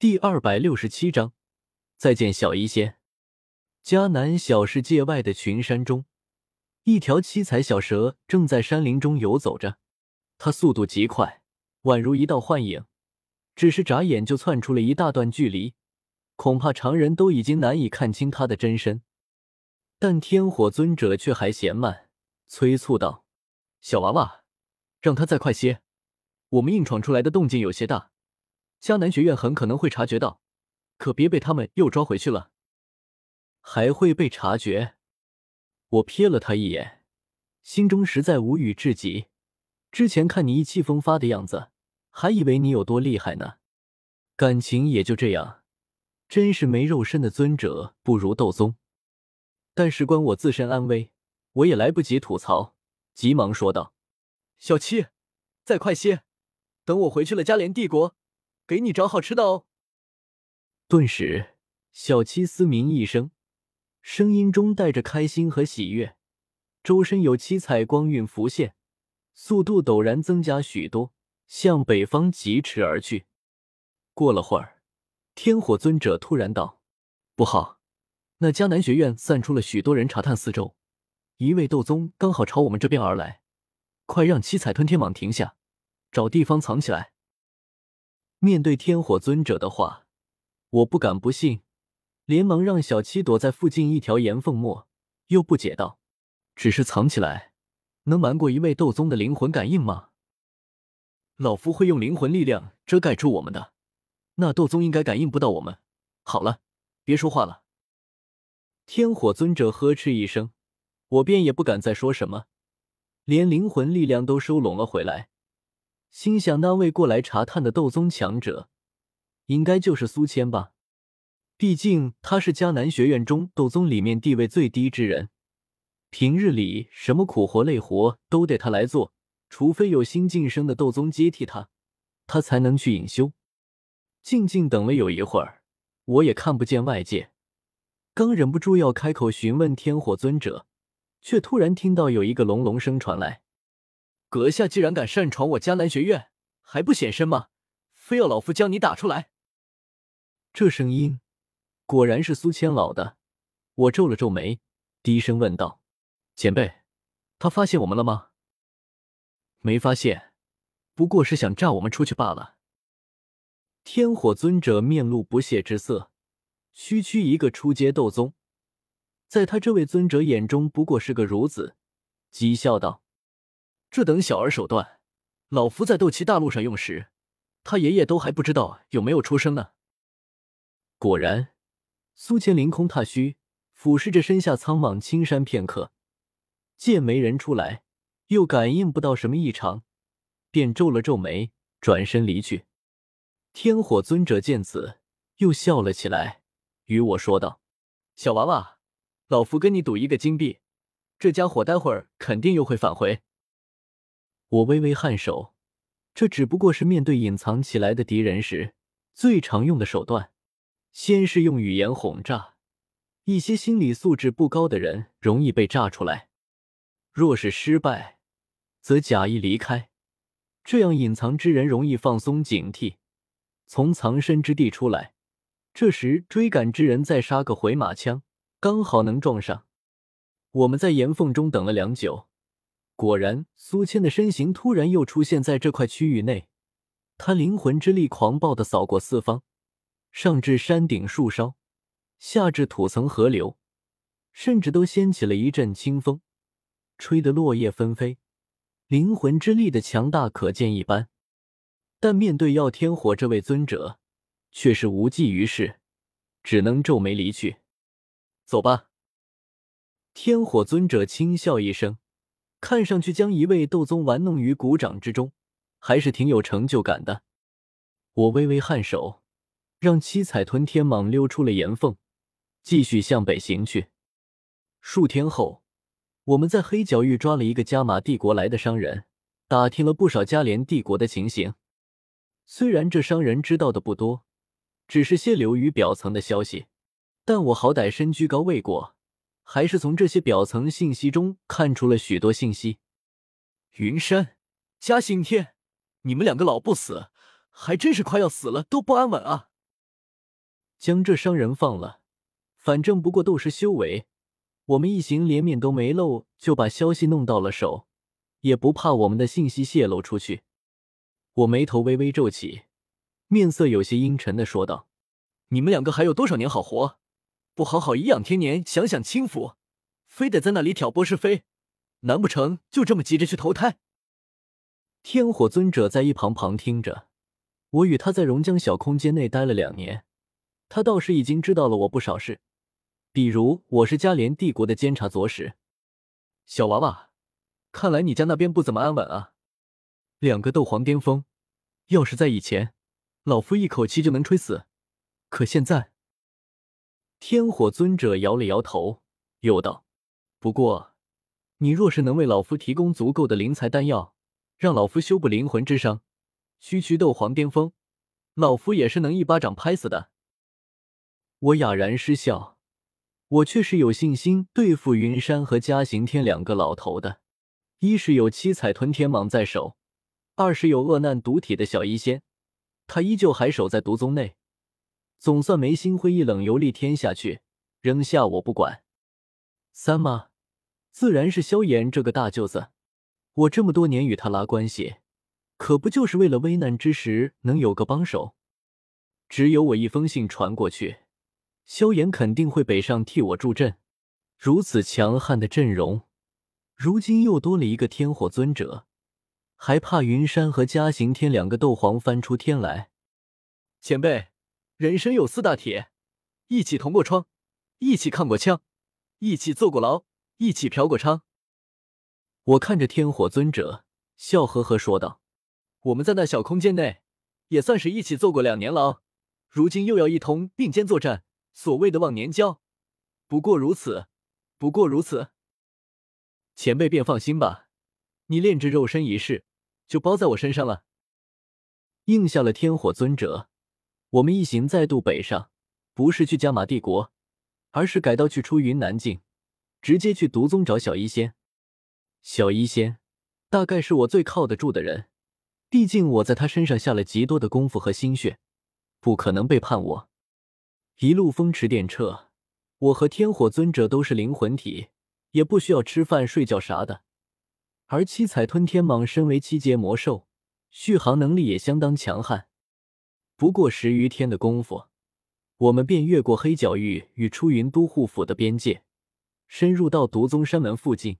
第二百六十七章，再见小医仙。迦南小世界外的群山中，一条七彩小蛇正在山林中游走着。它速度极快，宛如一道幻影，只是眨眼就窜出了一大段距离，恐怕常人都已经难以看清它的真身。但天火尊者却还嫌慢，催促道：“小娃娃，让他再快些，我们硬闯出来的动静有些大。”迦南学院很可能会察觉到，可别被他们又抓回去了。还会被察觉？我瞥了他一眼，心中实在无语至极。之前看你意气风发的样子，还以为你有多厉害呢。感情也就这样，真是没肉身的尊者不如斗宗。但事关我自身安危，我也来不及吐槽，急忙说道：“小七，再快些，等我回去了嘉联帝国。”给你找好吃的哦！顿时，小七嘶鸣一声，声音中带着开心和喜悦，周身有七彩光晕浮现，速度陡然增加许多，向北方疾驰而去。过了会儿，天火尊者突然道：“不好，那迦南学院散出了许多人查探四周，一位斗宗刚好朝我们这边而来，快让七彩吞天蟒停下，找地方藏起来。”面对天火尊者的话，我不敢不信，连忙让小七躲在附近一条岩缝末，又不解道：“只是藏起来，能瞒过一位斗宗的灵魂感应吗？”老夫会用灵魂力量遮盖住我们的，那斗宗应该感应不到我们。好了，别说话了。天火尊者呵斥一声，我便也不敢再说什么，连灵魂力量都收拢了回来。心想，那位过来查探的斗宗强者，应该就是苏谦吧？毕竟他是迦南学院中斗宗里面地位最低之人，平日里什么苦活累活都得他来做，除非有新晋升的斗宗接替他，他才能去隐修。静静等了有一会儿，我也看不见外界，刚忍不住要开口询问天火尊者，却突然听到有一个隆隆声传来。阁下既然敢擅闯我迦南学院，还不显身吗？非要老夫将你打出来？这声音果然是苏千老的。我皱了皱眉，低声问道：“前辈，他发现我们了吗？”没发现，不过是想炸我们出去罢了。天火尊者面露不屑之色，区区一个初阶斗宗，在他这位尊者眼中不过是个孺子，讥笑道。这等小儿手段，老夫在斗气大陆上用时，他爷爷都还不知道有没有出生呢。果然，苏千凌空踏虚，俯视着身下苍茫青山片刻，见没人出来，又感应不到什么异常，便皱了皱眉，转身离去。天火尊者见此，又笑了起来，与我说道：“小娃娃，老夫跟你赌一个金币，这家伙待会儿肯定又会返回。”我微微颔首，这只不过是面对隐藏起来的敌人时最常用的手段。先是用语言轰炸，一些心理素质不高的人容易被炸出来；若是失败，则假意离开，这样隐藏之人容易放松警惕，从藏身之地出来。这时追赶之人再杀个回马枪，刚好能撞上。我们在岩缝中等了良久。果然，苏谦的身形突然又出现在这块区域内。他灵魂之力狂暴的扫过四方，上至山顶树梢，下至土层河流，甚至都掀起了一阵清风，吹得落叶纷飞。灵魂之力的强大可见一斑。但面对耀天火这位尊者，却是无济于事，只能皱眉离去。走吧。天火尊者轻笑一声。看上去将一位斗宗玩弄于股掌之中，还是挺有成就感的。我微微颔首，让七彩吞天蟒溜出了岩缝，继续向北行去。数天后，我们在黑角域抓了一个加玛帝国来的商人，打听了不少加连帝国的情形。虽然这商人知道的不多，只是些流于表层的消息，但我好歹身居高位过。还是从这些表层信息中看出了许多信息。云山、嘉兴天，你们两个老不死，还真是快要死了都不安稳啊！将这商人放了。反正不过斗师修为，我们一行连面都没露，就把消息弄到了手，也不怕我们的信息泄露出去。我眉头微微皱起，面色有些阴沉的说道：“你们两个还有多少年好活？不好好颐养天年，享享清福，非得在那里挑拨是非？难不成就这么急着去投胎？”天火尊者在一旁旁听着，我与他在熔浆小空间内待了两年，他倒是已经知道了我不少事，比如我是加联帝国的监察左使。小娃娃，看来你家那边不怎么安稳啊！两个斗皇巅峰，要是在以前，老夫一口气就能吹死。可现在，天火尊者摇了摇头，又道：“不过，你若是能为老夫提供足够的灵材丹药，让老夫修补灵魂之伤，区区斗皇巅峰，老夫也是能一巴掌拍死的。”我哑然失笑，我却是有信心对付云山和嘉刑天两个老头的。一是有七彩吞天蟒在手。二是有恶难毒体的小医仙，他依旧还守在毒宗内，总算没心灰意冷游历天下去，扔下我不管。三妈，自然是萧炎这个大舅子，我这么多年与他拉关系，可不就是为了危难之时能有个帮手？只有我一封信传过去，萧炎肯定会北上替我助阵。如此强悍的阵容，如今又多了一个天火尊者。还怕云山和嘉刑天两个斗皇翻出天来？前辈，人生有四大铁：一起同过窗，一起抗过枪，一起坐过牢，一起嫖过娼。我看着天火尊者，笑呵呵说道：“我们在那小空间内，也算是一起坐过两年牢，如今又要一同并肩作战，所谓的忘年交，不过如此，不过如此。前辈便放心吧。”你炼制肉身一事，就包在我身上了。应下了天火尊者，我们一行再度北上，不是去加玛帝国，而是改道去出云南境，直接去毒宗找小医仙。小医仙大概是我最靠得住的人，毕竟我在他身上下了极多的功夫和心血，不可能背叛我。一路风驰电掣，我和天火尊者都是灵魂体，也不需要吃饭睡觉啥的。而七彩吞天蟒身为七阶魔兽，续航能力也相当强悍。不过十余天的功夫，我们便越过黑角域与出云都护府的边界，深入到独宗山门附近。